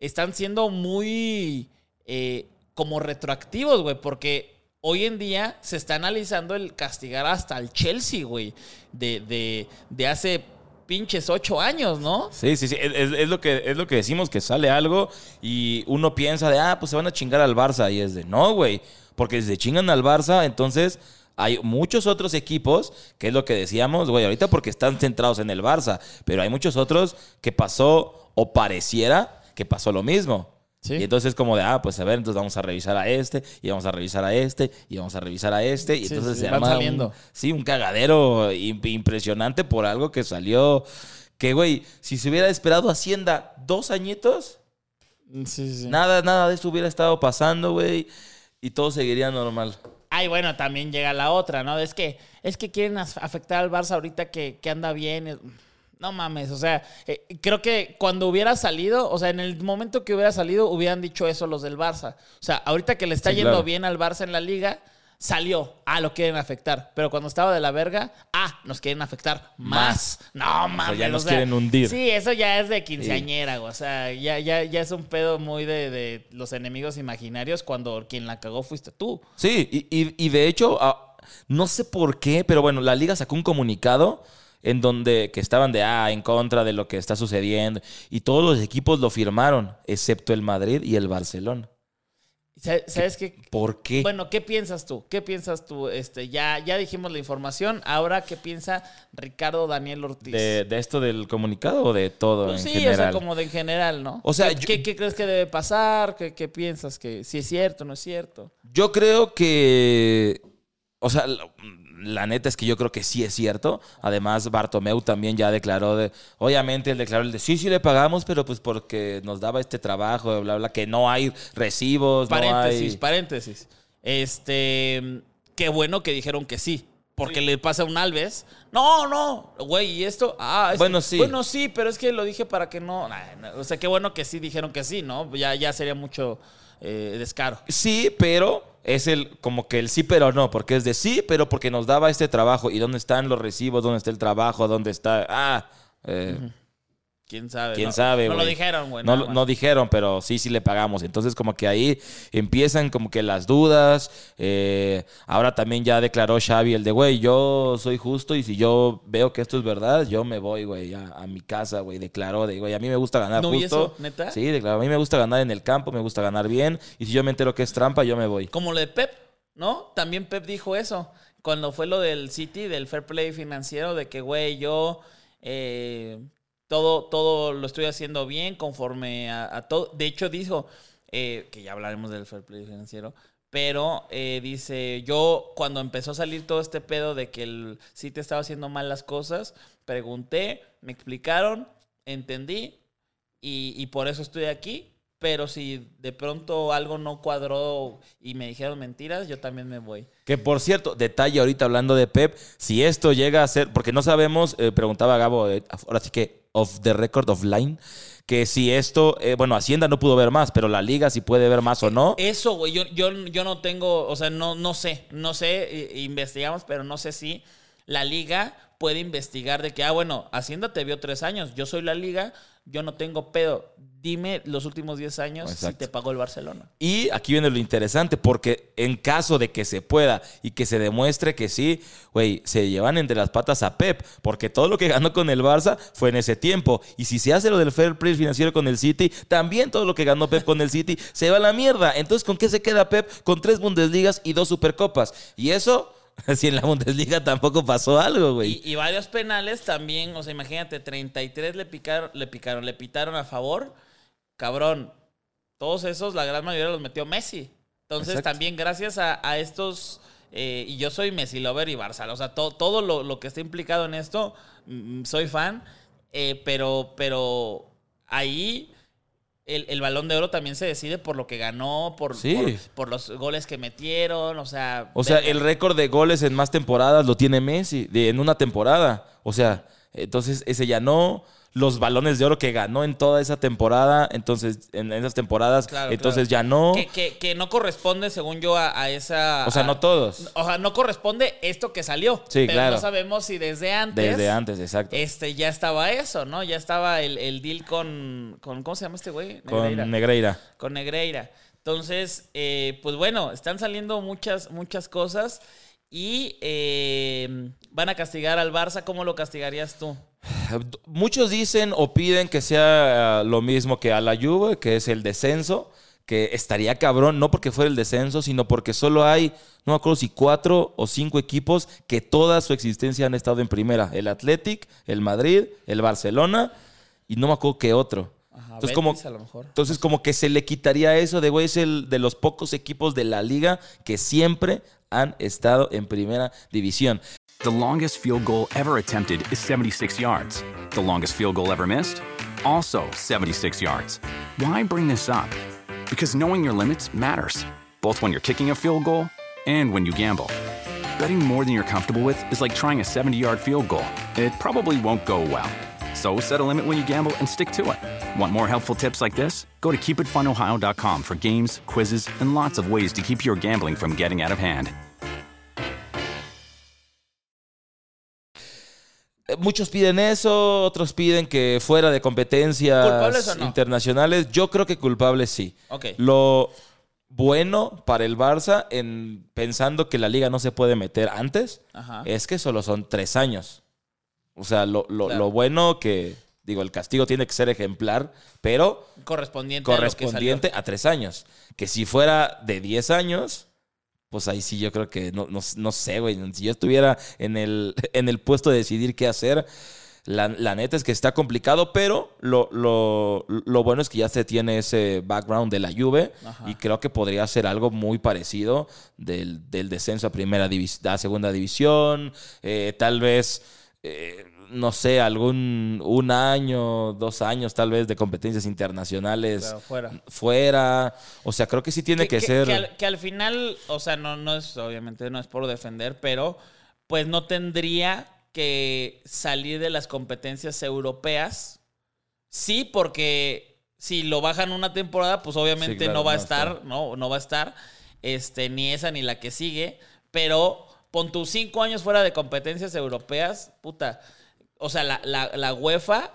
están siendo muy eh, como retroactivos, güey, porque hoy en día se está analizando el castigar hasta el Chelsea, güey, de, de, de hace pinches ocho años, ¿no? Sí, sí, sí. Es, lo que, es lo que decimos, que sale algo y uno piensa de, ah, pues se van a chingar al Barça. Y es de, no, güey. Porque si se chingan al Barça, entonces hay muchos otros equipos, que es lo que decíamos, güey, ahorita porque están centrados en el Barça. Pero hay muchos otros que pasó o pareciera que pasó lo mismo. Sí. Y entonces como de, ah, pues a ver, entonces vamos a revisar a este, y vamos a revisar a este, y vamos a revisar a este, y Sí, entonces sí, se arma un- sí, un cagadero imp- impresionante por algo que salió, que güey, si se hubiera esperado Hacienda dos añitos, sí. nada, nada de eso hubiera estado pasando, güey, y todo seguiría normal. Ay, bueno, también llega la otra, ¿no? Es que, es que quieren afectar al Barça ahorita que, que anda bien. No mames, o sea, eh, creo que cuando hubiera salido, o sea, en el momento que hubiera salido, hubieran dicho eso los del Barça. O sea, ahorita que le está Sí, yendo claro. bien al Barça en la liga, salió, ah, lo quieren afectar. Pero cuando estaba de la verga, ah, nos quieren afectar más. No mames. ya nos o sea, quieren hundir. Sí, eso ya es de quinceañera, güey. O sea, ya, ya, ya es un pedo muy de, de los enemigos imaginarios cuando quien la cagó fuiste tú. Sí, y, y- y de hecho, ah, no sé por qué, pero bueno, la liga sacó un comunicado en donde que estaban de ah, en contra de lo que está sucediendo y todos los equipos lo firmaron, excepto el Madrid y el Barcelona. ¿Sabes qué? ¿Por qué? Bueno, ¿qué piensas tú? ¿Qué piensas tú? Este, ya, ya dijimos la información. Ahora, ¿qué piensa Ricardo Daniel Ortiz? ¿De, de esto del comunicado o de todo Pues en sí, general? o sea, como de en general, ¿no? O sea, ¿Qué, yo- qué- qué crees que debe pasar? ¿Qué, qué piensas? que ¿Si es cierto no es cierto? Yo creo que. O sea, la, la neta es que yo creo que sí es cierto. Además, Bartomeu también ya declaró de. Obviamente, él declaró el de sí, sí le pagamos, pero pues porque nos daba este trabajo, bla, bla, que no hay recibos, Paréntesis, no hay. paréntesis. Este, qué bueno que dijeron que sí. Porque le pasa a un Alves. No, no, güey, ¿y esto? Ah, es- Bueno, sí. Bueno, sí, pero es que lo dije para que no. nah, no, O sea, qué bueno que sí dijeron que sí, ¿no? Ya, ya sería mucho eh, descaro. Sí, pero es el como que el sí, pero no, porque es de sí, pero porque nos daba este trabajo. ¿Y dónde están los recibos? ¿Dónde está el trabajo? ¿Dónde está? Ah, eh, ¿Quién sabe? quién No- sabe, No lo dijeron, güey. No, no dijeron, pero sí, sí le pagamos. Entonces, como que ahí empiezan como que las dudas. Eh, ahora también ya declaró Xavi el de, güey, yo soy justo y si yo veo que esto es verdad, yo me voy, güey, a, a mi casa, güey. Declaró de, güey, a mí me gusta ganar ¿No justo. eso? ¿Neta? Sí, declaró, a mí me gusta ganar en el campo, me gusta ganar bien. Y si yo me entero que es trampa, yo me voy. Como lo de Pep, ¿no? También Pep dijo eso. Cuando fue lo del City, del fair play financiero, de que, güey, yo eh, todo, todo lo estoy haciendo bien conforme a, todo. De hecho, dijo, eh, que ya hablaremos del fair play financiero, pero eh, dice, yo cuando empezó a salir todo este pedo de que el City estaba haciendo mal las cosas, pregunté, me explicaron, entendí y, y por eso estoy aquí. Pero si de pronto algo no cuadró y me dijeron mentiras, yo también me voy. Que por cierto, detalle ahorita hablando de Pep, si esto llega a ser, porque no sabemos, eh, preguntaba Gabo, eh, ahora sí que off the record of line, que si esto, eh, bueno, Hacienda no pudo ver más, pero la liga si puede ver más o no. Eso, güey, yo, yo, yo no tengo, o sea, no, no sé, no sé, eh, investigamos, pero no sé si la liga puede investigar de que, ah, bueno, Hacienda te vio tres años, yo soy la liga, yo no tengo pedo. Dime los últimos 10 años si te pagó el Barcelona. Y aquí viene lo interesante, porque en caso de que se pueda y que se demuestre que sí, güey, se llevan entre las patas a Pep, porque todo lo que ganó con el Barça fue en ese tiempo. Y si se hace lo del fair play financiero con el City, también todo lo que ganó Pep con el City se va a la mierda. Entonces, ¿con qué se queda Pep? Con tres Bundesligas y dos Supercopas. Y eso, si en la Bundesliga tampoco pasó algo, güey. Y, y varios penales también, o sea, imagínate, 33 le picaron, le picaron, le pitaron a favor. Cabrón, todos esos, la gran mayoría los metió Messi. Entonces, Exacto. también gracias a, a estos, eh, y yo soy Messi Lover y Barça, o sea, to- todo lo, lo que está implicado en esto, mm, soy fan, eh, pero, pero ahí el, el balón de oro también se decide por lo que ganó, por, Sí. por, por los goles que metieron, o sea... O sea, el récord de goles en más temporadas lo tiene Messi, de, en una temporada. O sea, entonces ese ya no. Los balones de oro que ganó en toda esa temporada, entonces en esas temporadas, Claro, entonces claro. ya no. Que, que- que no corresponde, según yo, a, a esa. O sea, a- no todos. O sea, no corresponde esto que salió. Sí, pero claro. no sabemos si desde antes. Desde antes, exacto. Este, ya estaba eso, ¿no? Ya estaba el, el deal con, con. ¿Cómo se llama este güey? Con Negreira. Negreira. Con Negreira. Entonces, eh, pues bueno, están saliendo muchas, muchas cosas y eh, van a castigar al Barça. ¿Cómo lo castigarías tú? Muchos dicen o piden que sea eh, lo mismo que a la Juve, que es el descenso, que estaría cabrón, no porque fuera el descenso, sino porque solo hay, no me acuerdo si cuatro o cinco equipos que toda su existencia han estado en primera. El Athletic, el Madrid, el Barcelona y no me acuerdo qué otro. Ajá, entonces, como, Betis, a lo mejor. entonces, como que se le quitaría eso de, güey, es el de los pocos equipos de la liga que siempre han estado en primera división. The longest field goal ever attempted is 76 yards. The longest field goal ever missed? Also 76 yards. Why bring this up? Because knowing your limits matters, both when you're kicking a field goal and when you gamble. Betting more than you're comfortable with is like trying a 70 yard field goal, it probably won't go well. So set a limit when you gamble and stick to it. Want more helpful tips like this? Go to keepitfunohio.com for games, quizzes, and lots of ways to keep your gambling from getting out of hand. Eh, Muchos piden eso, otros piden que fuera de competencias ¿Culpables o no? internacionales. Yo creo que culpables sí. Ok. Lo bueno para el Barça, en pensando que la liga no se puede meter antes, Ajá. es que solo son tres años. O sea, lo, lo- Claro. lo bueno que, digo, el castigo tiene que ser ejemplar, pero Correspondiente, correspondiente a tres años. Que si fuera de 10 años, pues ahí sí yo creo que no, no, no sé, güey. Si yo estuviera en el, en el puesto de decidir qué hacer, la, la neta es que está complicado, pero lo, lo, lo bueno es que ya se tiene ese background de la Juve Ajá. y creo que podría ser algo muy parecido del, del descenso a primera divis- a segunda división, eh, tal vez eh, no sé, algún un año, dos años tal vez de competencias internacionales fuera. fuera. O sea, creo que sí tiene que, ser. Que al, que al final, o sea, no, no es, obviamente no es por defender, pero pues no tendría que salir de las competencias europeas. Sí, porque si lo bajan una temporada, pues obviamente Sí, claro, no va a estar, está. no, no va a estar, este, ni esa ni la que sigue, pero pon tus cinco años fuera de competencias europeas, puta. O sea, la, la, la UEFA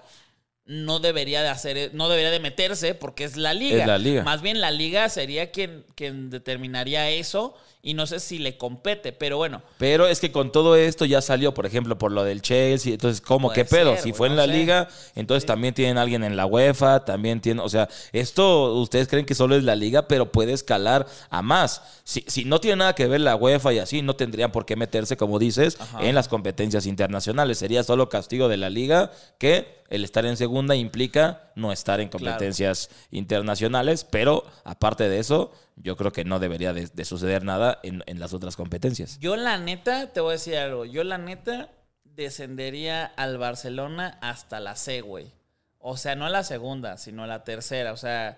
no debería de hacer, no debería de meterse porque es la liga. Es la liga. Más bien la liga sería quien, quien determinaría eso y no sé si le compete, pero bueno. Pero es que con todo esto ya salió, por ejemplo, por lo del Chelsea. Entonces, ¿cómo? ¿Qué pedo? ser, si fue en la sé. liga, entonces también tienen alguien en la UEFA, también tienen. O sea, esto ustedes creen que solo es la liga, pero puede escalar a más. Si, si no tiene nada que ver la UEFA y así, no tendrían por qué meterse, como dices, Ajá. en las competencias internacionales. Sería solo castigo de la liga que el estar en segunda implica no estar en Claro. competencias internacionales, pero aparte de eso, yo creo que no debería de, de suceder nada en, en las otras competencias. Yo la neta, te voy a decir algo, yo la neta descendería al Barcelona hasta la C, güey. O sea, no a la segunda, sino a la tercera. O sea,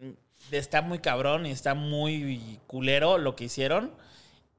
mm, está muy cabrón y está muy culero lo que hicieron.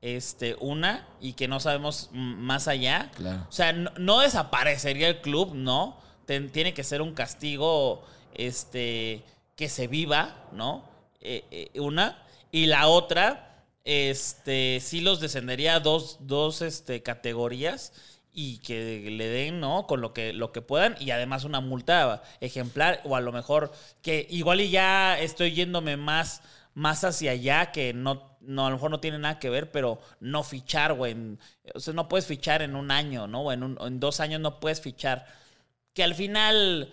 Este, una, y que no sabemos más allá. Claro. O sea, no, no desaparecería el club, ¿no? Ten- tiene que ser un castigo, este, que se viva, ¿no? Eh, eh, una. Y la otra, este, sí los descendería a dos, dos este, categorías y que le den, ¿no? Con lo que, lo que puedan y además una multa ejemplar o a lo mejor que igual y ya estoy yéndome más, más hacia allá que no, no, a lo mejor no tiene nada que ver, pero no fichar, güey. O sea, no puedes fichar en un año, ¿no? O en, un- en dos años no puedes fichar. Que al final,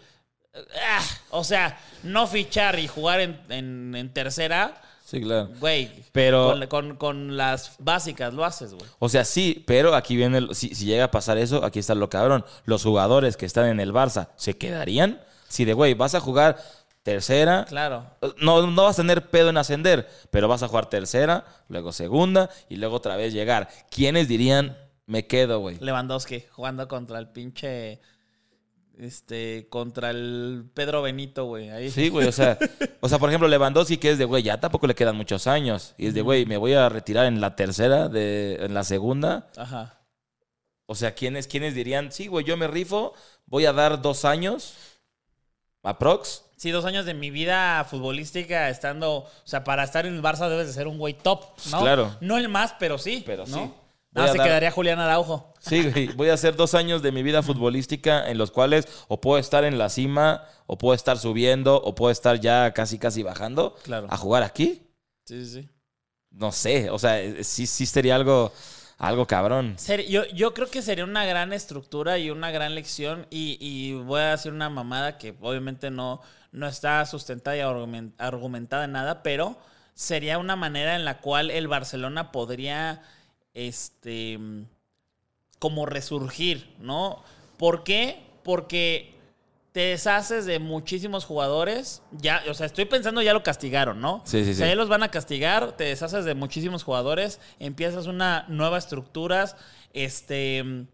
ah, o sea, no fichar y jugar en, en- en tercera, Sí, claro. güey. Pero- Con, con- con las básicas lo haces, güey. O sea, sí, pero aquí viene, el- si, si llega a pasar eso, aquí está lo cabrón. Los jugadores que están en el Barça, ¿se quedarían? Si de, güey, vas a jugar tercera, Claro. no, no vas a tener pedo en ascender, pero vas a jugar tercera, luego segunda y luego otra vez llegar. ¿Quiénes dirían, me quedo, güey? Lewandowski jugando contra el pinche. Este, contra el Pedro Benito, güey. Ahí. Sí, güey, o sea, o sea, por ejemplo, Lewandowski que es de, güey, ya tampoco le quedan muchos años. Y es de, güey, me voy a retirar en la tercera, de, en la segunda. Ajá. O sea, ¿quiénes, quiénes dirían, sí, güey, yo me rifo, voy a dar dos años, aprox? Sí, dos años de mi vida futbolística estando. O sea, para estar en el Barça debes de ser un güey top, ¿no? Claro. No el más, pero sí. Pero ¿no? sí. Voy No, a se dar- quedaría Julián Araujo. Sí, güey. Voy a hacer dos años de mi vida futbolística en los cuales o puedo estar en la cima, o puedo estar subiendo, o puedo estar ya casi, casi bajando. Claro. A jugar aquí. Sí, sí, sí. No sé. O sea, eh, sí, sí sería algo, algo cabrón. Yo, yo creo que sería una gran estructura y una gran lección. Y, y voy a decir una mamada que obviamente no, no está sustentada y argumen- argumentada en nada, pero sería una manera en la cual el Barcelona podría, este, como resurgir, ¿no? ¿Por qué? Porque te deshaces de muchísimos jugadores. Ya, o sea, estoy pensando ya lo castigaron, ¿no? Sí, sí, O sea, sí. ya los van a castigar, te deshaces de muchísimos jugadores, empiezas una nueva estructura, este,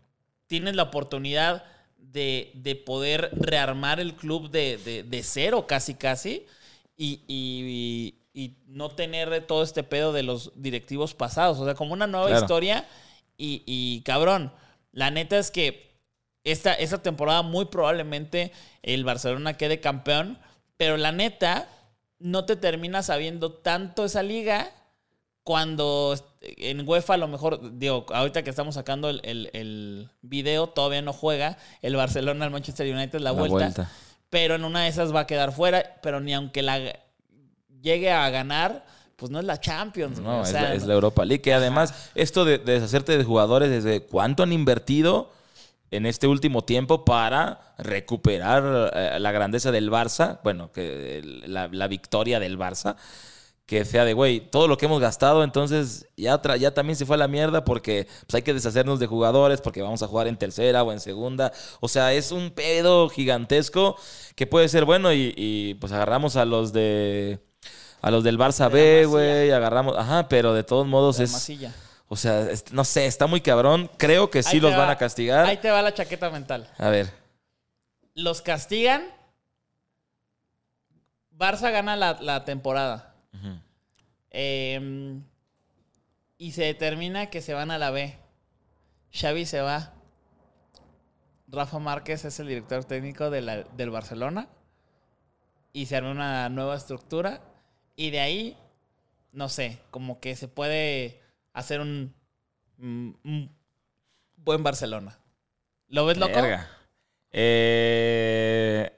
tienes la oportunidad de, de poder rearmar el club de, de- de cero casi casi y, y- y no tener todo este pedo de los directivos pasados. O sea, como una nueva Claro. historia y, y, cabrón, la neta es que esta, esta temporada muy probablemente el Barcelona quede campeón, pero la neta no te termina sabiendo tanto esa liga cuando en UEFA a lo mejor, digo, ahorita que estamos sacando el, el- el video, todavía no juega el Barcelona al Manchester United la, La vuelta, vuelta. pero en una de esas va a quedar fuera, pero ni aunque la llegue a ganar, pues no es la Champions. No, o es, la, es la Europa League. Que además, esto de, de deshacerte de jugadores, ¿desde cuánto han invertido en este último tiempo para recuperar eh, la grandeza del Barça? Bueno, que el- la, la victoria del Barça. Que sea de, güey, todo lo que hemos gastado, entonces ya, tra- ya también se fue a la mierda porque pues, hay que deshacernos de jugadores porque vamos a jugar en tercera o en segunda. O sea, es un pedo gigantesco que puede ser bueno y, y, pues agarramos a los de... A los del Barça De B, güey, agarramos, ajá, pero de todos modos es, masilla. o sea, es- no sé, está muy cabrón. Creo que sí los van va- a castigar. Ahí te va la chaqueta mental. A ver, Los castigan. Barça gana la, la temporada. Eh, y se determina que se van a la B. Xavi se va. Rafa Márquez es el director técnico de la- del Barcelona. Y se arma una nueva estructura. Y de ahí, no sé, como que se puede hacer un, un- un buen Barcelona. ¿Lo ves loco? Eh,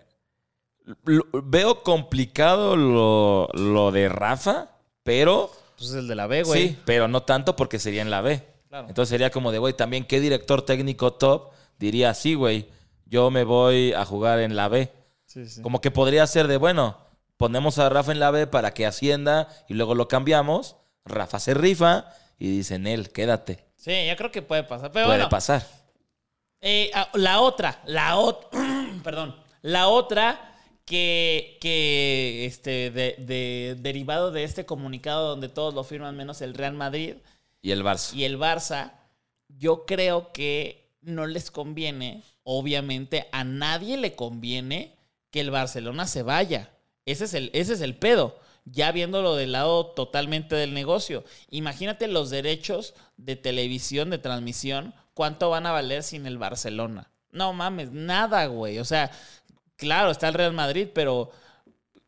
veo complicado lo, lo de Rafa, pero Pues es el de la B, güey. sí, pero no tanto porque sería en la B. Claro. Entonces sería como de, güey, también qué director técnico top diría así, güey, yo me voy a jugar en la B. Sí, sí. Como que podría ser de, bueno, ponemos a Rafa en la B para que ascienda y luego lo cambiamos. Rafa se rifa y dicen él, quédate. Sí, yo creo que puede pasar. Pero Puede bueno, pasar. Eh, ah, la otra, la otra, perdón, la otra que, que este, de, de- derivado de este comunicado donde todos lo firman menos el Real Madrid Y el Barça. y el Barça, yo creo que no les conviene, obviamente a nadie le conviene que el Barcelona se vaya. Ese es el, ese es el pedo. Ya viéndolo del lado totalmente del negocio. Imagínate los derechos de televisión, de transmisión, cuánto van a valer sin el Barcelona. No mames, nada, güey. O sea, claro, está el Real Madrid, pero,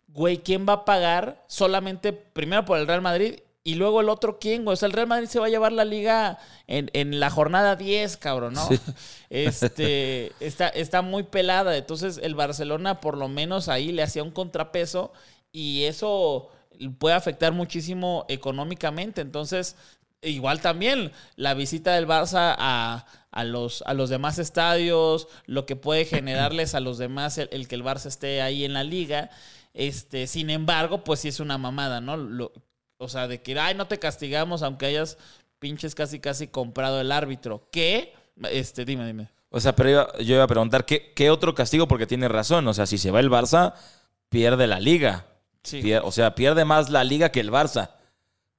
güey, ¿quién va a pagar solamente primero por el Real Madrid y luego el otro quién, güey? O sea, el Real Madrid se va a llevar la liga en, en la jornada 10, cabrón, ¿no? Sí. Este, está, está muy pelada. Entonces, el Barcelona, por lo menos ahí, le hacía un contrapeso y eso puede afectar muchísimo económicamente. Entonces, igual también la visita del Barça a, a los, a los demás estadios, lo que puede generarles a los demás el, el que el Barça esté ahí en la liga. Este, sin embargo, pues sí es una mamada, ¿no? Lo- o sea, de que, ay, no te castigamos aunque hayas pinches casi casi comprado el árbitro. ¿Qué? Este, dime, dime. O sea, pero iba- yo iba a preguntar, ¿qué, qué otro castigo? Porque tiene razón. O sea, si se va el Barça, pierde la liga. Sí. Pier- o sea, pierde más la liga que el Barça.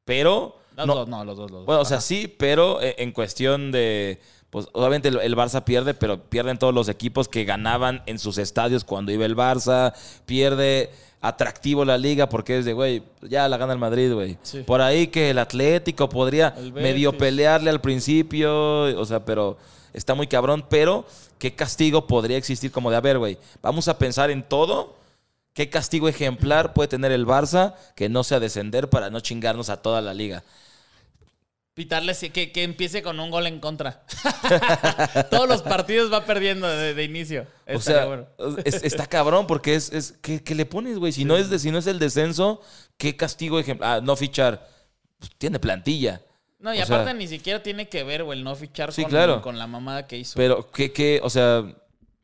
Pero... Los no- dos, no, los dos, los dos. Bueno, o sea, sí, pero eh, en cuestión de. Pues obviamente el, el Barça pierde, pero pierden todos los equipos que ganaban en sus estadios cuando iba el Barça. Pierde atractivo la liga porque es de, güey, ya la gana el Madrid, güey. Sí. Por ahí que el Atlético podría medio pelearle al principio, o sea, pero está muy cabrón. Pero, ¿qué castigo podría existir como de, a ver, güey, vamos a pensar en todo? ¿Qué castigo ejemplar puede tener el Barça que no sea descender para no chingarnos a toda la liga? Pitarle que, que empiece con un gol en contra. Todos los partidos va perdiendo de, de inicio. O Estaría sea, bueno. es- está cabrón porque es, es ¿qué, qué le pones, güey? Si no es de, si no es el descenso, ¿qué castigo ejemplar? Ah, no fichar. Pues, tiene plantilla. No, y o aparte sea- ni siquiera tiene que ver, güey, el no fichar Sí, con, claro. con la mamada que hizo. Pero qué qué, o sea,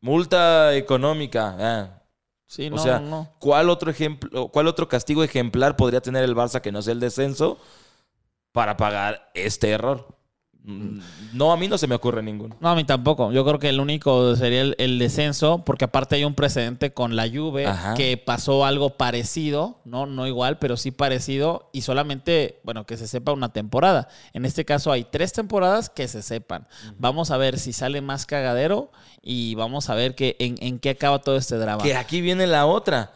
multa económica. ah. sí, o no, sea, no. ¿cuál otro ejemplo, cuál otro castigo ejemplar podría tener el Barça que no sea el descenso para pagar este error? Mm, No, a mí no se me ocurre ninguno. No, a mí tampoco. Yo creo que el único sería el, el descenso, porque aparte hay un precedente con la Juve Ajá. que pasó algo parecido, no, no igual, pero sí parecido y solamente, bueno, que se sepa una temporada. En este caso hay tres temporadas que se sepan. Vamos a ver si sale más cagadero y vamos a ver que, en, en qué acaba todo este drama. Que aquí viene la otra.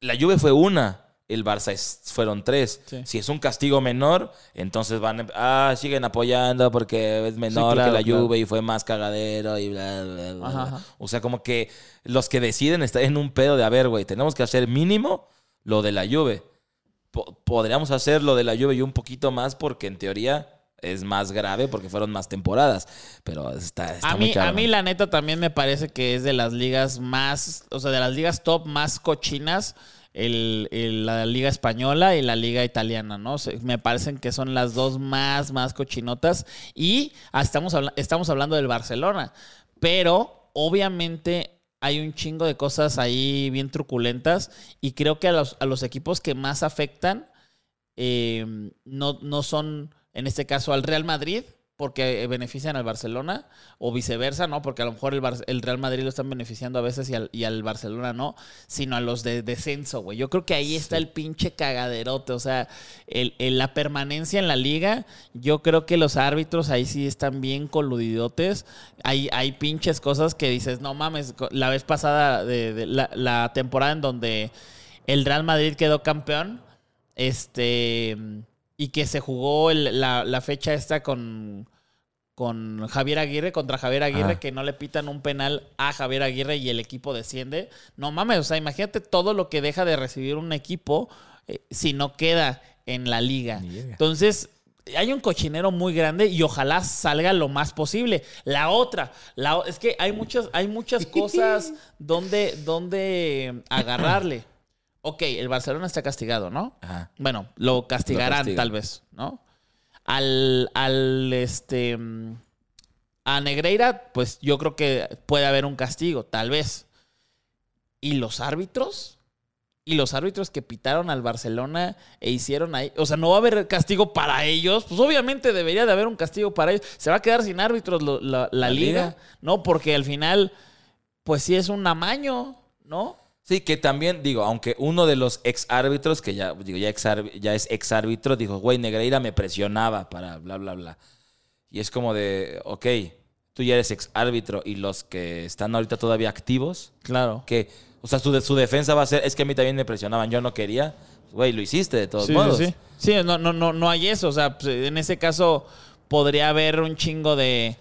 La Juve fue una, el Barça es- fueron tres. Sí. Si es un castigo menor, entonces van a, ah, siguen apoyando porque es menor claro, que la claro. Juve y fue más cagadero y bla, bla, bla, Ajá, ajá. O sea, como que los que deciden estar en un pedo de, a ver, güey, tenemos que hacer mínimo lo de la Juve. Po- podríamos hacer lo de la Juve y un poquito más porque en teoría es más grave porque fueron más temporadas. Pero está, está A muy mí, a cabrón. mí, la neta, también me parece que es de las ligas más, o sea, de las ligas top más cochinas, el, la liga española y la liga italiana, ¿no? Me parecen que son las dos más, más cochinotas. Y estamos, estamos hablando del Barcelona, pero obviamente hay un chingo de cosas ahí bien truculentas y creo que a los, a los equipos que más afectan eh, no, no son, en este caso, al Real Madrid, porque benefician al Barcelona, o viceversa, ¿no? Porque a lo mejor el, Bar- el Real Madrid lo están beneficiando a veces y al, y al Barcelona no, sino a los de descenso, güey. Yo creo que ahí está el pinche cagaderote, o sea, el, el- la permanencia en la liga, yo creo que los árbitros ahí sí están bien coludidotes. Hay, hay pinches cosas que dices, no mames, la vez pasada, de, de la, la temporada en donde el Real Madrid quedó campeón, este y que se jugó el- la, la fecha esta con, con Javier Aguirre, contra Javier Aguirre, Ah. que no le pitan un penal a Javier Aguirre y el equipo desciende. No mames, o sea, imagínate todo lo que deja de recibir un equipo eh, si no queda en la liga. Entonces, hay un cochinero muy grande y ojalá salga lo más posible. La otra, la, es que hay muchas, hay muchas cosas donde, donde agarrarle. Ok, el Barcelona está castigado, ¿no? Ajá. Bueno, lo castigarán tal vez, ¿no? Al, al, este, mm, a Negreira, pues yo creo que puede haber un castigo, tal vez. ¿Y los árbitros? ¿Y los árbitros que pitaron al Barcelona e hicieron ahí? O sea, no va a haber castigo para ellos. Pues obviamente debería de haber un castigo para ellos. Se va a quedar sin árbitros lo- la, la ¿La liga, liga? ¿no? Porque al final, pues sí es un amaño, ¿no? Sí, que también, digo, aunque uno de los ex árbitros, que ya, digo, ya, ex ya es ex árbitro, dijo, güey, Negreira me presionaba para bla, bla, bla. Y es como de, ok, tú ya eres ex árbitro y los que están ahorita todavía activos, Claro. que, o sea, su, de- su defensa va a ser, es que a mí también me presionaban, yo no quería. Güey, lo hiciste de todos sí, modos. Sí, sí. Sí, no, no, no, no hay eso. O sea, pues, en ese caso podría haber un chingo de,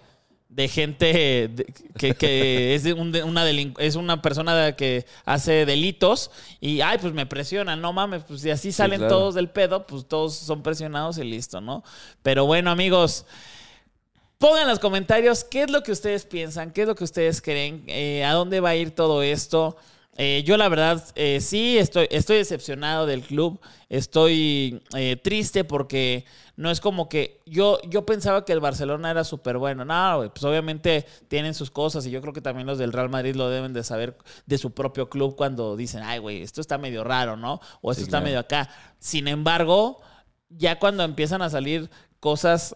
de gente que, que es, de un- una es una persona que hace delitos y, ay, pues me presionan. No mames, pues si así salen claro. todos del pedo, pues todos son presionados y listo, ¿no? Pero bueno, amigos. Pongan en los comentarios qué es lo que ustedes piensan, qué es lo que ustedes creen, eh, a dónde va a ir todo esto. Eh, yo la verdad eh, sí estoy, estoy decepcionado del club, estoy eh, triste porque no es como que yo, yo pensaba que el Barcelona era súper bueno. No, pues obviamente tienen sus cosas y yo creo que también los del Real Madrid lo deben de saber de su propio club cuando dicen, ay, güey, esto está medio raro, ¿no? O esto Sí, está claro. medio acá. Sin embargo, ya cuando empiezan a salir cosas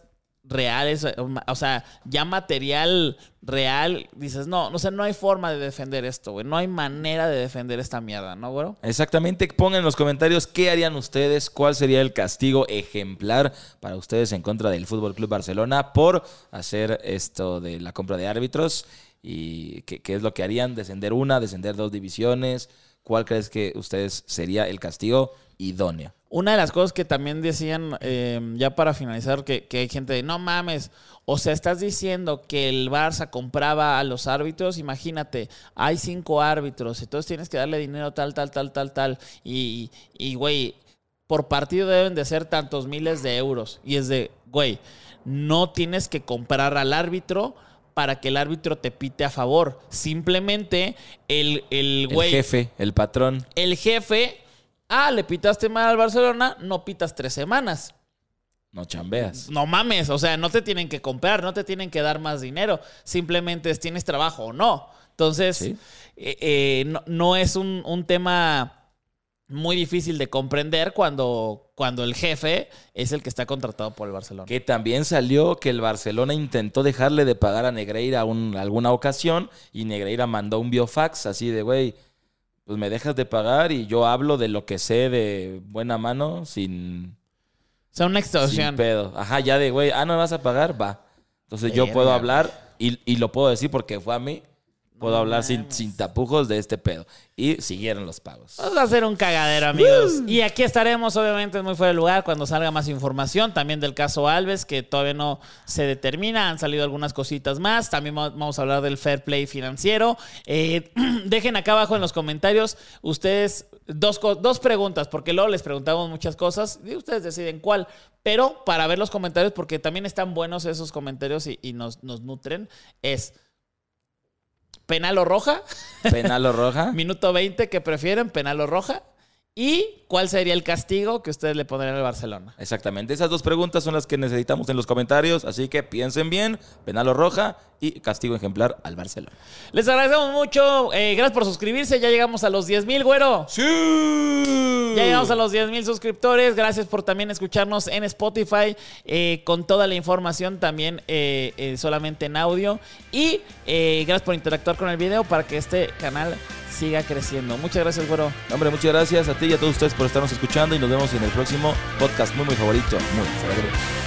reales, o sea, ya material real, dices, no, no sé, no hay forma de defender esto, güey. No hay manera de defender esta mierda, ¿no, güero? Exactamente, pongan en los comentarios qué harían ustedes, cuál sería el castigo ejemplar para ustedes en contra del Fútbol Club Barcelona por hacer esto de la compra de árbitros y qué, qué es lo que harían, descender una, descender dos divisiones, cuál crees que ustedes sería el castigo idóneo. Una de las cosas que también decían, eh, ya para finalizar, que, que hay gente de, no mames, o sea, estás diciendo que el Barça compraba a los árbitros, imagínate, hay cinco árbitros, entonces tienes que darle dinero tal, tal, tal, tal, tal, y, y güey, por partido deben de ser tantos miles de euros. Y es de, güey, no tienes que comprar al árbitro para que el árbitro te pite a favor. Simplemente el, el El güey, jefe, el patrón. el jefe, ah, le pitaste mal al Barcelona, no pitas tres semanas. No chambeas. No mames, o sea, no te tienen que comprar, no te tienen que dar más dinero. Simplemente es tienes trabajo o no. Entonces, Sí. eh, eh, no, no es un, un tema muy difícil de comprender cuando, cuando el jefe es el que está contratado por el Barcelona. Que también salió que el Barcelona intentó dejarle de pagar a Negreira un- alguna ocasión y Negreira mandó un biofax así de, güey, pues me dejas de pagar y yo hablo de lo que sé de buena mano sin, O sea, una sin extorsión. pedo. Ajá, ya de, güey, ah, no me vas a pagar, va. Entonces yo puedo hablar y, y lo puedo decir porque fue a mí. Puedo hablar sin, sin tapujos de este pedo. Y siguieron los pagos. Va a ser un cagadero, amigos. Y aquí estaremos, obviamente, muy fuera de lugar cuando salga más información. También del caso Alves, que todavía no se determina. Han salido algunas cositas más. También va- vamos a hablar del fair play financiero. Eh, dejen acá abajo en los comentarios ustedes dos, dos preguntas, porque luego les preguntamos muchas cosas y ustedes deciden cuál. Pero para ver los comentarios, porque también están buenos esos comentarios y, y nos, nos nutren, es penal o roja. Penal o roja. Minuto 20 que prefieren, penal o roja. ¿Y cuál sería el castigo que ustedes le pondrían al Barcelona? Exactamente. Esas dos preguntas son las que necesitamos en los comentarios. Así que piensen bien. Penal o roja y castigo ejemplar al Barcelona. Les agradecemos mucho. eh, gracias por suscribirse. Ya llegamos a los 10 mil, güero. ¡Sí! Ya llegamos a los 10 mil suscriptores. Gracias por también escucharnos en Spotify eh, con toda la información también eh, solamente en audio. Y gracias por interactuar con el video para que este canal siga creciendo. Muchas gracias, güero. Hombre, muchas gracias a ti y a todos ustedes por estarnos escuchando y nos vemos en el próximo podcast muy, muy favorito. Muy favorito.